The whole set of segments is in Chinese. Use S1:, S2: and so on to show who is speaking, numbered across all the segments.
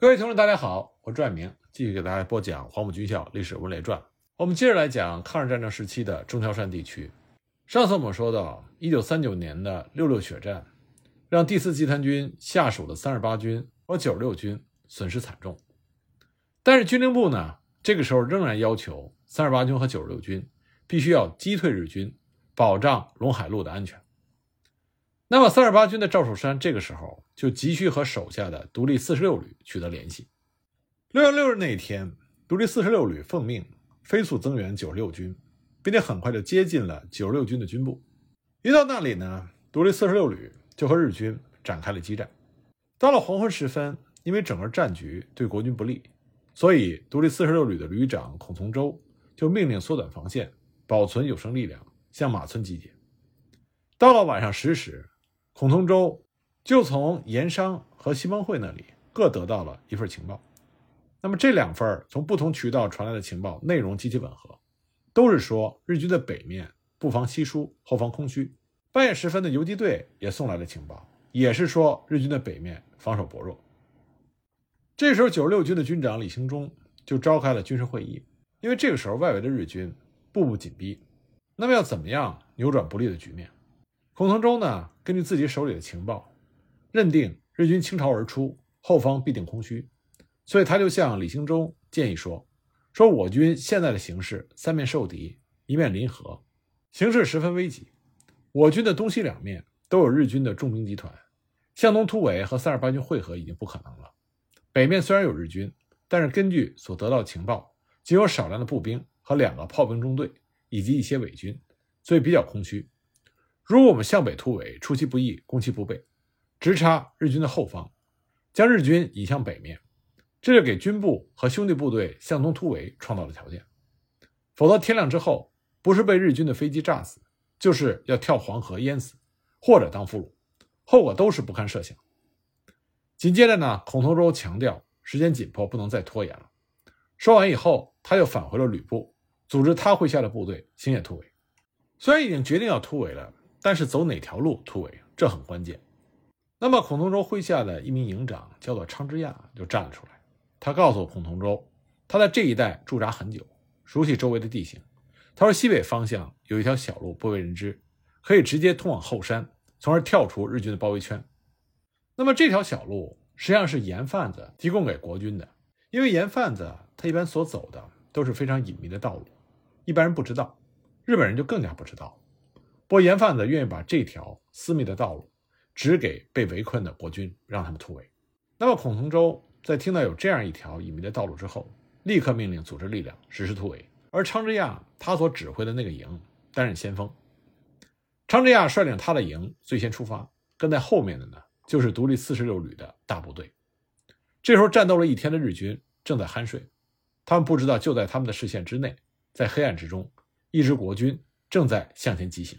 S1: 各位同志，大家好，我朱爱明，继续给大家播讲《黄埔军校历史文列传》。我们接着来讲抗日战争时期的中条山地区。上次我们说到，一九三九年的六六血战，让第四集团军下属的三十八军和九十六军损失惨重。但是军令部呢，这个时候仍然要求三十八军和九十六军必须要击退日军，保障陇海路的安全。那么，三十八军的赵守山这个时候就急需和手下的独立四十六旅取得联系。六月六日那一天，独立四十六旅奉命飞速增援九十六军，并且很快就接近了九十六军的军部。一到那里呢，独立四十六旅就和日军展开了激战。到了黄昏时分，因为整个战局对国军不利，所以独立四十六旅的旅长孔从周就命令缩短防线，保存有生力量，向马村集结。到了晚上十时。孔同舟就从盐商和西方会那里各得到了一份情报，那么这两份从不同渠道传来的情报内容极其吻合，都是说日军的北面布防稀疏，后方空虚。半夜时分的游击队也送来了情报，也是说日军的北面防守薄弱。这时候，九十六军的军长李兴忠就召开了军事会议，因为这个时候外围的日军步步紧逼，那么要怎么样扭转不利的局面？孔腾舟呢，根据自己手里的情报，认定日军倾巢而出，后方必定空虚，所以他就向李兴忠建议说：“说我军现在的形势，三面受敌，一面临河，形势十分危急。我军的东西两面都有日军的重兵集团，向东突围和三十八军会合已经不可能了。北面虽然有日军，但是根据所得到的情报，仅有少量的步兵和两个炮兵中队，以及一些伪军，所以比较空虚。”如果我们向北突围，出其不意，攻其不备，直插日军的后方，将日军引向北面，这就给军部和兄弟部队向东突围创造了条件。否则，天亮之后，不是被日军的飞机炸死，就是要跳黄河淹死，或者当俘虏，后果都是不堪设想。紧接着呢，孔同舟强调时间紧迫，不能再拖延了。说完以后，他又返回了旅部，组织他麾下的部队星夜突围。虽然已经决定要突围了。但是走哪条路突围，这很关键。那么孔同舟麾下的一名营长叫做昌之亚就站了出来，他告诉孔同舟，他在这一带驻扎很久，熟悉周围的地形。他说西北方向有一条小路不为人知，可以直接通往后山，从而跳出日军的包围圈。那么这条小路实际上是盐贩子提供给国军的，因为盐贩子他一般所走的都是非常隐秘的道路，一般人不知道，日本人就更加不知道。不过，盐贩子愿意把这条私密的道路指给被围困的国军，让他们突围。那么，孔同舟在听到有这样一条隐秘的道路之后，立刻命令组织力量实施突围。而昌之亚他所指挥的那个营担任先锋。昌之亚率领他的营最先出发，跟在后面的呢就是独立四十六旅的大部队。这时候，战斗了一天的日军正在酣睡，他们不知道就在他们的视线之内，在黑暗之中，一支国军正在向前疾行。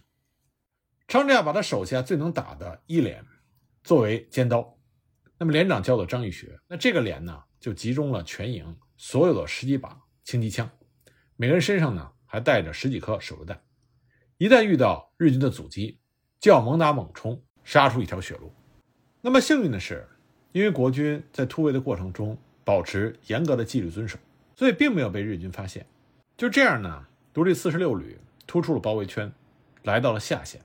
S1: 昌之亚把他手下最能打的一连作为尖刀，那么连长叫做张玉学，那这个连呢就集中了全营所有的十几把轻机枪，每个人身上呢还带着十几颗手榴弹，一旦遇到日军的阻击，就要猛打猛冲，杀出一条血路。那么幸运的是，因为国军在突围的过程中保持严格的纪律遵守，所以并没有被日军发现。就这样呢，独立四十六旅突出了包围圈，来到了下线。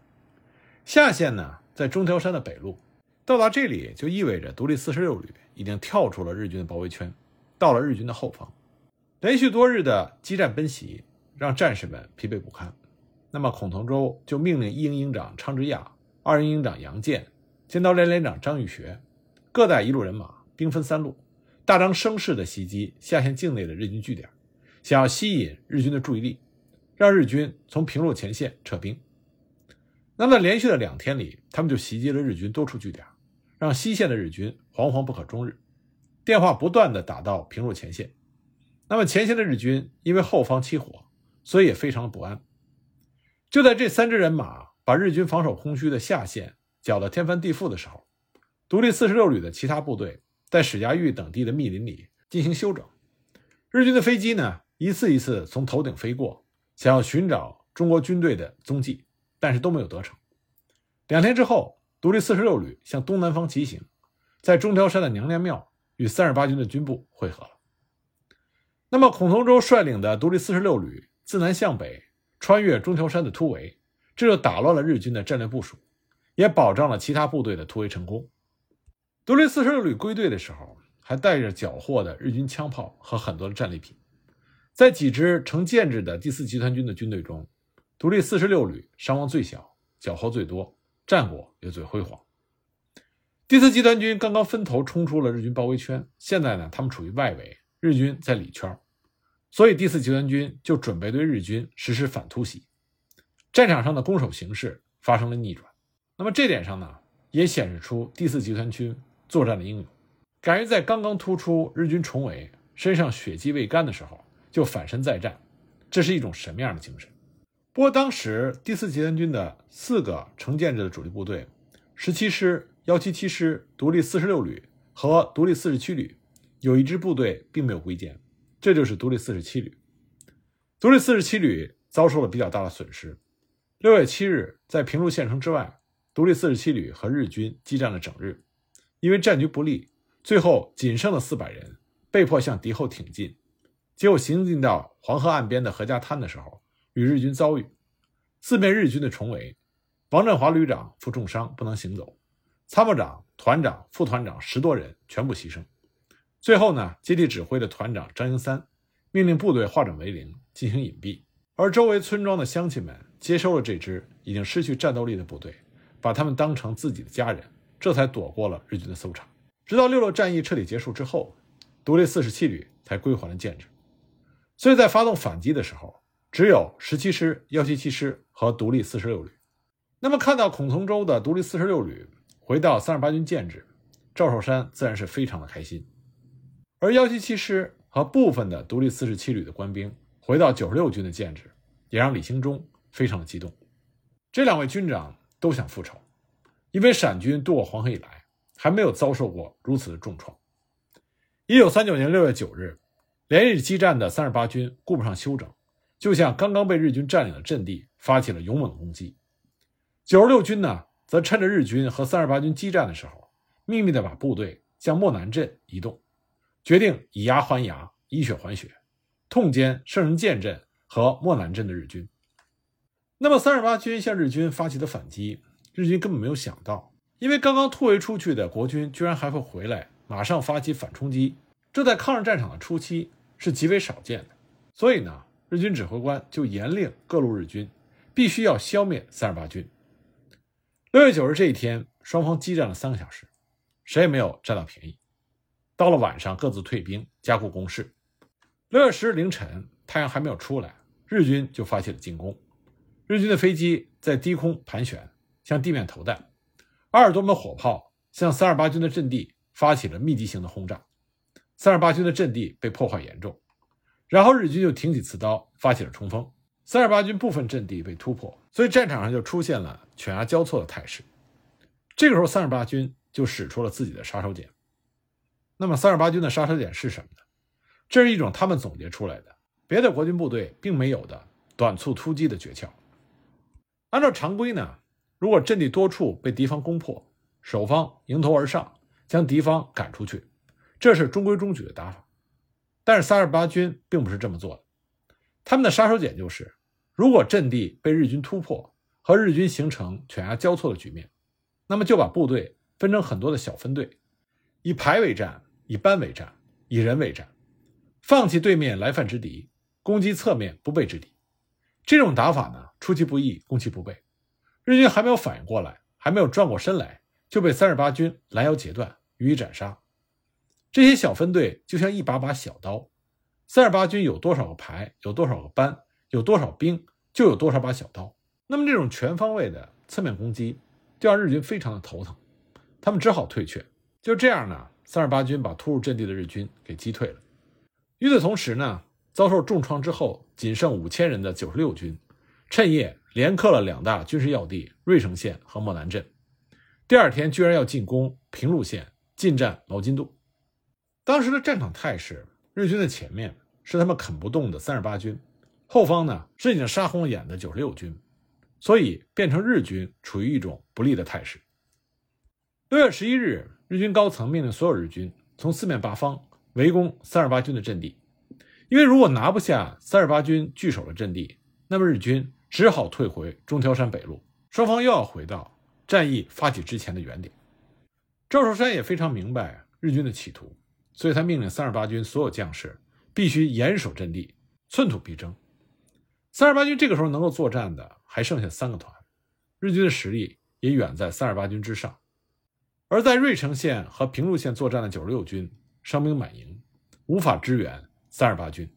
S1: 下线呢，在中条山的北路，到达这里就意味着独立四十六旅已经跳出了日军的包围圈，到了日军的后方。连续多日的激战奔袭，让战士们疲惫不堪。那么孔同舟就命令一营营长昌之亚、二营营长杨健、尖刀连连长张玉学，各带一路人马，兵分三路，大张声势地袭击下线境内的日军据点，想要吸引日军的注意力，让日军从平路前线撤兵。那么，连续的两天里，他们就袭击了日军多处据点，让西线的日军惶惶不可终日。电话不断的打到平陆前线，那么前线的日军因为后方起火，所以也非常的不安。就在这三支人马把日军防守空虚的下线搅得天翻地覆的时候，独立四十六旅的其他部队在史家峪等地的密林里进行休整。日军的飞机呢，一次一次从头顶飞过，想要寻找中国军队的踪迹。但是都没有得逞。两天之后，独立四十六旅向东南方急行，在中条山的娘娘庙与三十八军的军部会合了。那么，孔同舟率领的独立四十六旅自南向北穿越中条山的突围，这就打乱了日军的战略部署，也保障了其他部队的突围成功。独立四十六旅归队的时候，还带着缴获的日军枪炮和很多的战利品。在几支成建制的第四集团军的军队中，独立四十六旅伤亡最小，缴获最多，战果也最辉煌。第四集团军刚刚分头冲出了日军包围圈，现在呢，他们处于外围，日军在里圈，所以第四集团军就准备对日军实施反突袭。战场上的攻守形势发生了逆转。那么这点上呢，也显示出第四集团军作战的英勇，敢于在刚刚突出日军重围、身上血迹未干的时候。就反身再战，这是一种什么样的精神？不过当时第四集团军的四个成建制的主力部队，十七师、幺七七师、独立四十六旅和独立四十七旅，有一支部队并没有归建，这就是独立四十七旅。独立四十七旅遭受了比较大的损失。六月七日，在平陆县城之外，独立四十七旅和日军激战了整日，因为战局不利，最后仅剩的四百人被迫向敌后挺进。结果行进到黄河岸边的何家滩的时候，与日军遭遇，四面日军的重围，王振华旅长负重伤不能行走，参谋长、团长、副团长十多人全部牺牲。最后呢，接替指挥的团长张英三命令部队化整为零进行隐蔽，而周围村庄的乡亲们接收了这支已经失去战斗力的部队，把他们当成自己的家人，这才躲过了日军的搜查。直到六六战役彻底结束之后，独立四十七旅才归还了建制。所以在发动反击的时候，只有十七师、幺七七师和独立四十六旅。那么看到孔从周的独立四十六旅回到三十八军建制，赵寿山自然是非常的开心。而幺七七师和部分的独立四十七旅的官兵回到九十六军的建制，也让李兴忠非常的激动。这两位军长都想复仇，因为陕军渡过黄河以来，还没有遭受过如此的重创。一九三九年六月九日。连日激战的三十八军顾不上休整，就向刚刚被日军占领的阵地发起了勇猛攻击。九十六军呢，则趁着日军和三十八军激战的时候，秘密地把部队向莫南镇移动，决定以牙还牙，以血还血，痛歼圣人剑镇和莫南镇的日军。那么，三十八军向日军发起的反击，日军根本没有想到，因为刚刚突围出去的国军居然还会回来，马上发起反冲击。这在抗日战场的初期。是极为少见的，所以呢，日军指挥官就严令各路日军必须要消灭三十八军。六月九日这一天，双方激战了三个小时，谁也没有占到便宜。到了晚上，各自退兵，加固工事。六月十日凌晨，太阳还没有出来，日军就发起了进攻。日军的飞机在低空盘旋，向地面投弹，二十多门火炮向三十八军的阵地发起了密集型的轰炸。三十八军的阵地被破坏严重，然后日军就挺起刺刀发起了冲锋，三十八军部分阵地被突破，所以战场上就出现了犬牙交错的态势。这个时候，三十八军就使出了自己的杀手锏。那么，三十八军的杀手锏是什么呢？这是一种他们总结出来的，别的国军部队并没有的短促突击的诀窍。按照常规呢，如果阵地多处被敌方攻破，守方迎头而上，将敌方赶出去。这是中规中矩的打法，但是三十八军并不是这么做的。他们的杀手锏就是，如果阵地被日军突破，和日军形成犬牙交错的局面，那么就把部队分成很多的小分队，以排为战，以班为战，以人为战，放弃对面来犯之敌，攻击侧面不备之敌。这种打法呢，出其不意，攻其不备。日军还没有反应过来，还没有转过身来，就被三十八军拦腰截断，予以斩杀。这些小分队就像一把把小刀，三十八军有多少个排，有多少个班，有多少兵，就有多少把小刀。那么这种全方位的侧面攻击，就让日军非常的头疼，他们只好退却。就这样呢，三十八军把突入阵地的日军给击退了。与此同时呢，遭受重创之后仅剩五千人的九十六军，趁夜连克了两大军事要地芮城县和莫南镇，第二天居然要进攻平陆县，进占毛巾渡。当时的战场态势，日军的前面是他们啃不动的三十八军，后方呢是已经杀红了眼的九十六军，所以变成日军处于一种不利的态势。六月十一日，日军高层命令所有日军从四面八方围攻三十八军的阵地，因为如果拿不下三十八军据守的阵地，那么日军只好退回中条山北路，双方又要回到战役发起之前的原点。赵寿山也非常明白日军的企图，所以他命令三十八军所有将士必须严守阵地，寸土必争。三十八军这个时候能够作战的还剩下三个团，日军的实力也远在三十八军之上。而在芮城县和平陆县作战的九十六军伤兵满营，无法支援三十八军。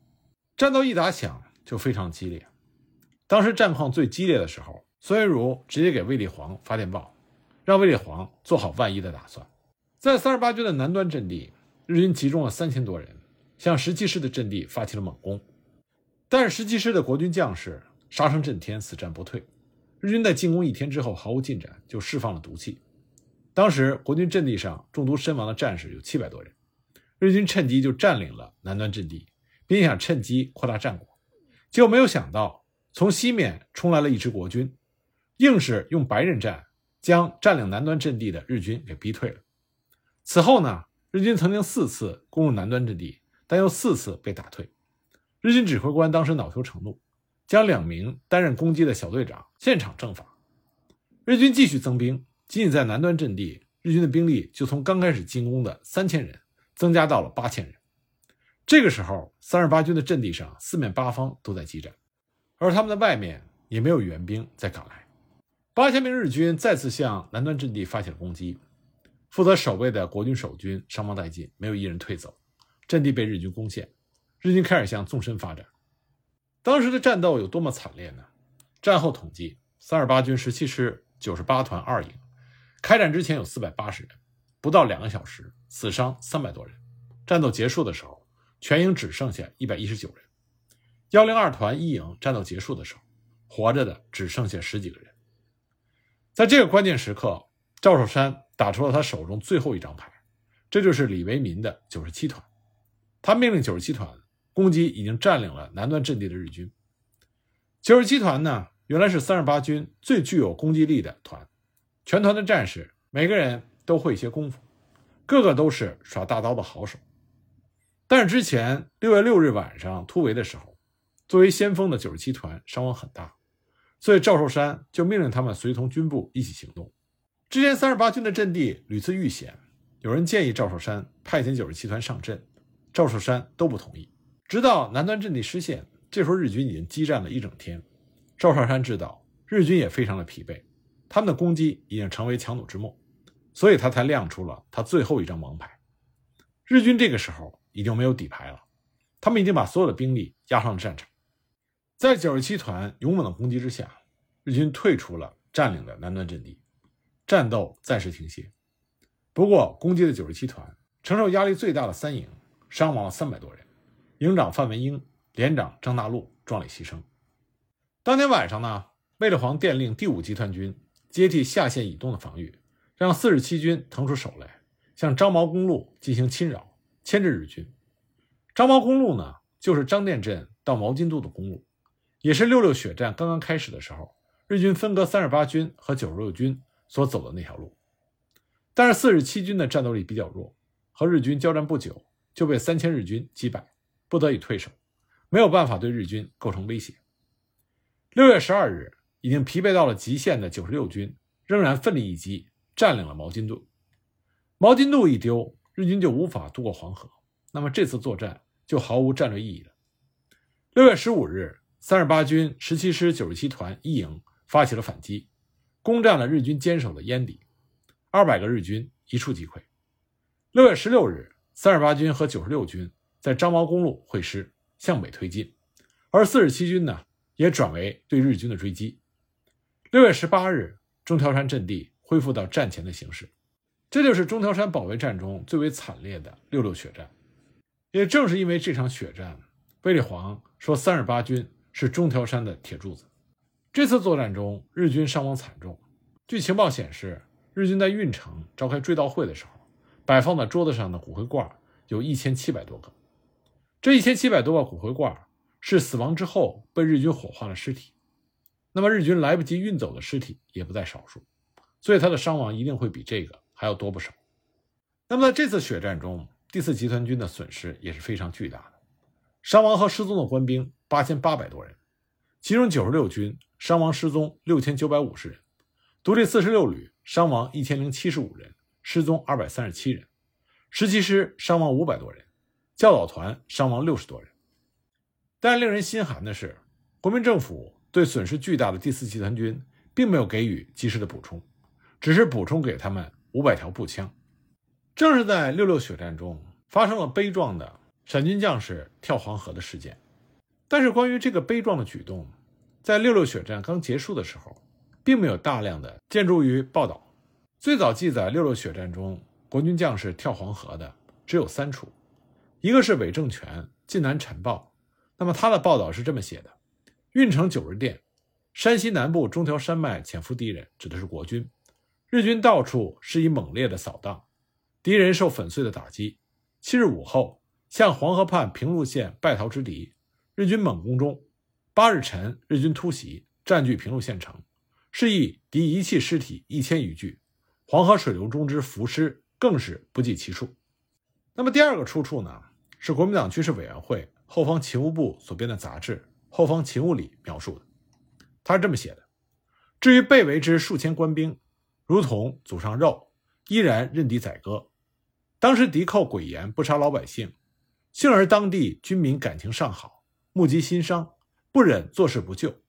S1: 战斗一打响就非常激烈。当时战况最激烈的时候，孙元儒直接给卫立煌发电报，让卫立煌做好万一的打算。在三十八军的南端阵地，日军集中了三千多人，向十七师的阵地发起了猛攻。但是十七师的国军将士杀声震天，死战不退。日军在进攻一天之后毫无进展，就释放了毒气。当时国军阵地上中毒身亡的战士有七百多人，日军趁机就占领了南端阵地，并想趁机扩大战果，结果没有想到从西面冲来了一支国军，硬是用白刃战将占领南端阵地的日军给逼退了。此后呢，日军曾经四次攻入南端阵地，但又四次被打退。日军指挥官当时恼羞成怒，将两名担任攻击的小队长现场正法。日军继续增兵。仅仅在南端阵地，日军的兵力就从刚开始进攻的三千人增加到了八千人。这个时候，三十八军的阵地上四面八方都在激战，而他们的外面也没有援兵在赶来。八千名日军再次向南端阵地发起了攻击，负责守卫的国军守军伤亡殆尽，没有一人退走，阵地被日军攻陷。日军开始向纵深发展。当时的战斗有多么惨烈呢？战后统计，三十八军十七师九十八团二营。开战之前有四百八十人，不到两个小时，死伤三百多人。战斗结束的时候，全营只剩下一百一十九人。幺零二团一营战斗结束的时候，活着的只剩下十几个人。在这个关键时刻，赵守山打出了他手中最后一张牌，这就是李维民的九十七团。他命令九十七团攻击已经占领了南端阵地的日军。九十七团呢，原来是三十八军最具有攻击力的团。全团的战士每个人都会一些功夫，个个都是耍大刀的好手。但是之前六月六日晚上突围的时候，作为先锋的九十七团伤亡很大，所以赵寿山就命令他们随同军部一起行动。之前三十八军的阵地屡次遇险，有人建议赵寿山派遣九十七团上阵，赵寿山都不同意。直到南端阵地失陷，这时候日军已经激战了一整天，赵寿山知道日军也非常的疲惫。他们的攻击已经成为强弩之末，所以他才亮出了他最后一张王牌。日军这个时候已经没有底牌了，他们已经把所有的兵力压上了战场。在九十七团勇猛的攻击之下，日军退出了占领的南端阵地，战斗暂时停歇。不过，攻击的九十七团承受压力最大的三营伤亡了三百多人，营长范文英、连长张大禄壮烈牺牲。当天晚上呢，卫立煌电令第五集团军。接替下线以东的防御，让四十七军腾出手来，向张毛公路进行侵扰，牵制日军。张毛公路呢，就是张店镇到毛巾渡的公路，也是六六血战刚刚开始的时候，日军分割三十八军和九十六军所走的那条路。但是四十七军的战斗力比较弱，和日军交战不久就被三千日军击败，不得已退守，没有办法对日军构成威胁。六月十二日。已经疲惫到了极限的九十六军仍然奋力一击，占领了毛巾渡。毛巾渡一丢，日军就无法渡过黄河，那么这次作战就毫无战略意义了。六月十五日，三十八军十七师九十七团一营发起了反击，攻占了日军坚守的烟底，二百个日军一触即溃。六月十六日，三十八军和九十六军在张毛公路会师，向北推进，而四十七军呢，也转为对日军的追击。六月十八日，中条山阵地恢复到战前的形势，这就是中条山保卫战中最为惨烈的六六血战。也正是因为这场血战，卫立煌说三十八军是中条山的铁柱子。这次作战中，日军伤亡惨重。据情报显示，日军在运城召开追悼会的时候，摆放在桌子上的骨灰罐有一千七百多个。这一千七百多个骨灰罐是死亡之后被日军火化的尸体。那么日军来不及运走的尸体也不在少数，所以他的伤亡一定会比这个还要多不少。那么在这次血战中，第四集团军的损失也是非常巨大的，伤亡和失踪的官兵八千八百多人，其中九十六军伤亡失踪六千九百五十人，独立四十六旅伤亡一千零七十五人，失踪二百三十七人，十七师伤亡五百多人，教导团伤亡六十多人。但令人心寒的是，国民政府对损失巨大的第四集团军并没有给予及时的补充，只是补充给他们五百条步枪。正是在六六血战中发生了悲壮的陕军将士跳黄河的事件，但是关于这个悲壮的举动，在六六血战刚结束的时候，并没有大量的建筑于报道。最早记载六六血战中国军将士跳黄河的只有三处，一个是伪政权《晋南晨报》，那么他的报道是这么写的：运城九日电，山西南部中条山脉潜伏敌人，指的是国军，日军到处施以猛烈的扫荡。敌人受粉碎的打击。七日午后，向黄河畔平陆县败逃之敌，日军猛攻中。八日晨，日军突袭，占据平陆县城，是以敌遗弃尸体一千余具，黄河水流中之浮尸更是不计其数。那么第二个出处呢？是国民党军事委员会后方勤务部所编的杂志《后方勤务》里描述的。他是这么写的：至于被围之数千官兵，如同祖上肉，依然任敌宰割。当时敌寇诡言不杀老百姓，幸而当地军民感情尚好，目击心伤，不忍坐视不救，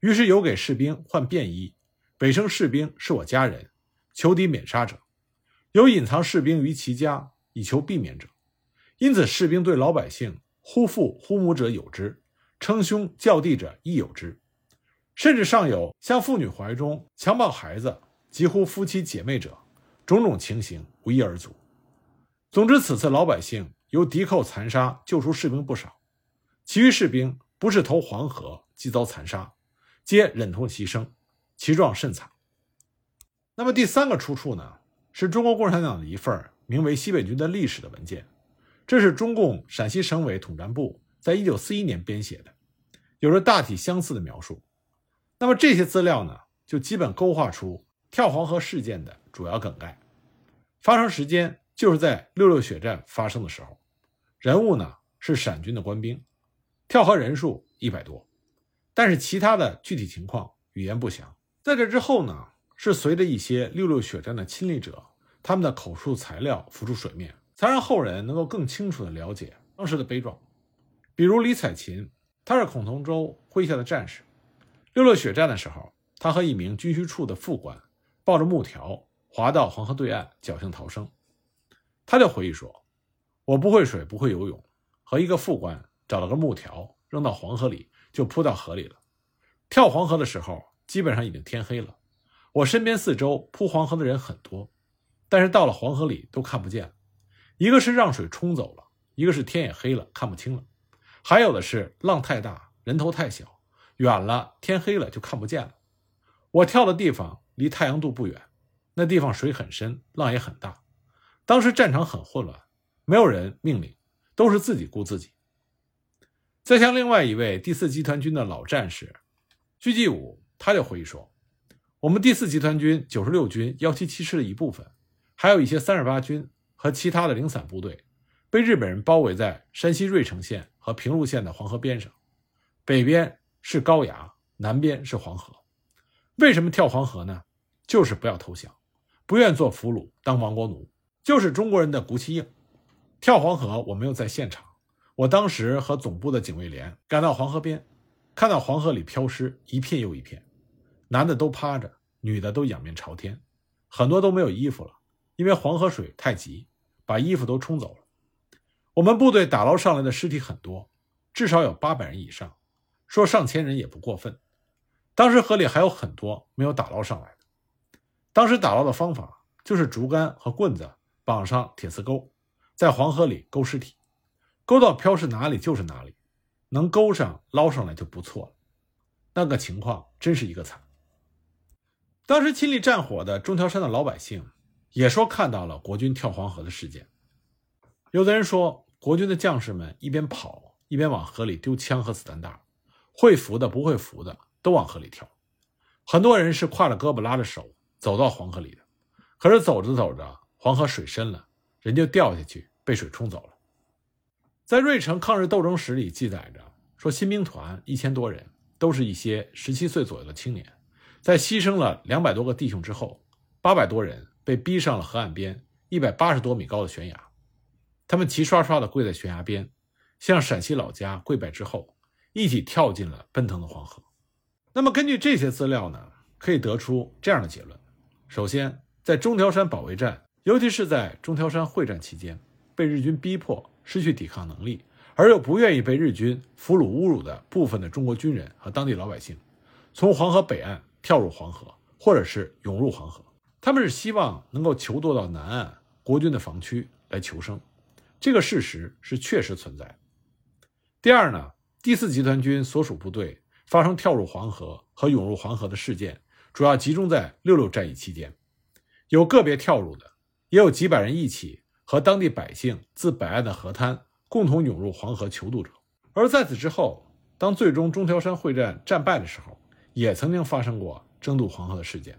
S1: 于是有给士兵换便衣，北称士兵是我家人，求敌免杀者，有隐藏士兵于其家以求避免者，因此士兵对老百姓呼父呼母者有之，称兄叫弟者亦有之，甚至尚有向妇女怀中强抱孩子，疾呼夫妻姐妹者，种种情形不一而足。总之，此次老百姓由敌寇残杀救出士兵不少，其余士兵不是投黄河即遭残杀，皆忍痛牺牲，其状甚惨。那么第三个出处呢，是中国共产党的一份名为《西北军的历史》的文件，这是中共陕西省委统战部在一九四一年编写的，有着大体相似的描述。那么这些资料呢，就基本勾画出跳黄河事件的主要梗概，发生时间。就是在六六血战发生的时候，人物呢是陕军的官兵，跳河人数一百多，但是其他的具体情况语言不详。在这之后呢，是随着一些六六血战的亲历者他们的口述材料浮出水面，才让后人能够更清楚地了解当时的悲壮。比如李彩琴，他是孔同舟麾下的战士，六六血战的时候，他和一名军需处的副官抱着木条滑到黄河对岸，侥幸逃生。他就回忆说：“我不会水，不会游泳，和一个副官找了个木条扔到黄河里，就扑到河里了。跳黄河的时候，基本上已经天黑了。我身边四周扑黄河的人很多，但是到了黄河里都看不见。一个是让水冲走了，一个是天也黑了看不清了，还有的是浪太大，人头太小，远了天黑了就看不见了。我跳的地方离太阳渡不远，那地方水很深，浪也很大。”当时战场很混乱，没有人命令，都是自己顾自己。再像另外一位第四集团军的老战士鞠继武，他就回忆说：“我们第四集团军九十六军幺七七师的一部分，还有一些三十八军和其他的零散部队，被日本人包围在山西芮城县和平陆县的黄河边上，北边是高崖，南边是黄河。为什么跳黄河呢？就是不要投降，不愿做俘虏，当亡国奴。”就是中国人的骨气硬，跳黄河我没有在现场，我当时和总部的警卫连赶到黄河边，看到黄河里漂尸一片又一片，男的都趴着，女的都仰面朝天，很多都没有衣服了，因为黄河水太急，把衣服都冲走了。我们部队打捞上来的尸体很多，至少有八百人以上，说上千人也不过分。当时河里还有很多没有打捞上来的，当时打捞的方法就是竹竿和棍子。绑上铁丝钩，在黄河里勾尸体，勾到漂是哪里就是哪里，能勾上捞上来就不错了。那个情况真是一个惨。当时亲历战火的中条山的老百姓也说看到了国军跳黄河的事件。有的人说，国军的将士们一边跑一边往河里丢枪和子弹袋，会浮的不会浮的都往河里跳。很多人是挎着胳膊拉着手走到黄河里的，可是走着走着。黄河水深了，人就掉下去，被水冲走了。在瑞城抗日斗争史里记载着，说新兵团一千多人，都是一些十七岁左右的青年，在牺牲了两百多个弟兄之后，八百多人被逼上了河岸边一百八十多米高的悬崖，他们齐刷刷地跪在悬崖边，向陕西老家跪拜之后，一起跳进了奔腾的黄河。那么根据这些资料呢，可以得出这样的结论：首先，在中条山保卫战，尤其是在中条山会战期间，被日军逼迫。失去抵抗能力，而又不愿意被日军俘虏侮辱的部分的中国军人和当地老百姓，从黄河北岸跳入黄河，或者是涌入黄河。他们是希望能够求渡到南岸国军的防区来求生，这个事实是确实存在。第二呢，第四集团军所属部队发生跳入黄河和涌入黄河的事件，主要集中在六六战役期间，有个别跳入的，也有几百人一起。和当地百姓自北岸的河滩共同涌入黄河求渡者，而在此之后，当最终中条山会战战败的时候，也曾经发生过争渡黄河的事件。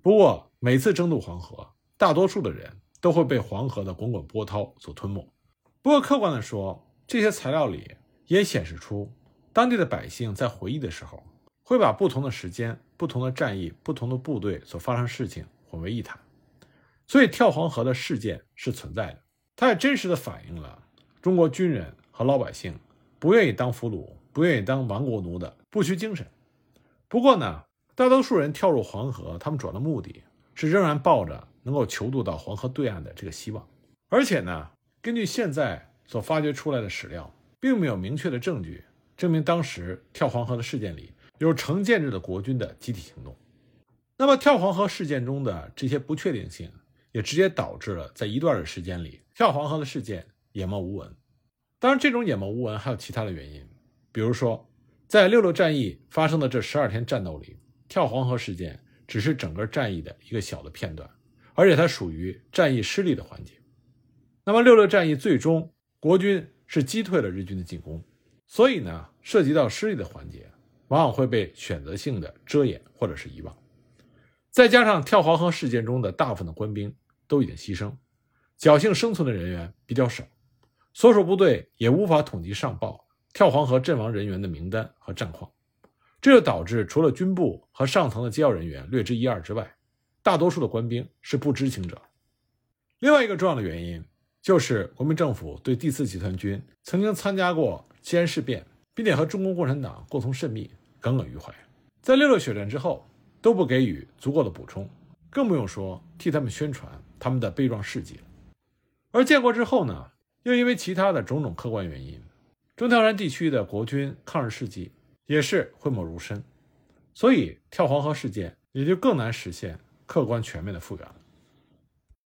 S1: 不过，每次争渡黄河，大多数的人都会被黄河的滚滚波涛所吞没。不过，客观的说，这些材料里也显示出，当地的百姓在回忆的时候，会把不同的时间、不同的战役、不同的部队所发生事情混为一谈。所以跳黄河的事件是存在的，它也真实的反映了中国军人和老百姓不愿意当俘虏、不愿意当亡国奴的不屈精神。不过呢，大多数人跳入黄河，他们主要的目的是仍然抱着能够求渡到黄河对岸的这个希望。而且呢，根据现在所发掘出来的史料，并没有明确的证据证明当时跳黄河的事件里有成建制的国军的集体行动。那么，跳黄河事件中的这些不确定性。也直接导致了在一段的时间里，跳黄河的事件湮没无闻。当然，这种湮没无闻还有其他的原因，比如说，在六六战役发生的这十二天战斗里，跳黄河事件只是整个战役的一个小的片段，而且它属于战役失利的环节。那么，六六战役最终国军是击退了日军的进攻，所以呢，涉及到失利的环节，往往会被选择性的遮掩或者是遗忘。再加上跳黄河事件中的大部分的官兵。都已经牺牲，侥幸生存的人员比较少，所属部队也无法统计上报跳黄河阵亡人员的名单和战况，这就导致除了军部和上层的机要人员略知一二之外，大多数的官兵是不知情者。另外一个重要的原因就是国民政府对第四集团军曾经参加过西安事变，并且和中国共产党过从甚密，耿耿于怀，在六六血战之后都不给予足够的补充，更不用说替他们宣传。他们的悲壮事迹而建国之后呢，又因为其他的种种客观原因，中条山地区的国军抗日事迹也是讳莫如深，所以跳黄河事件也就更难实现客观全面的复原了。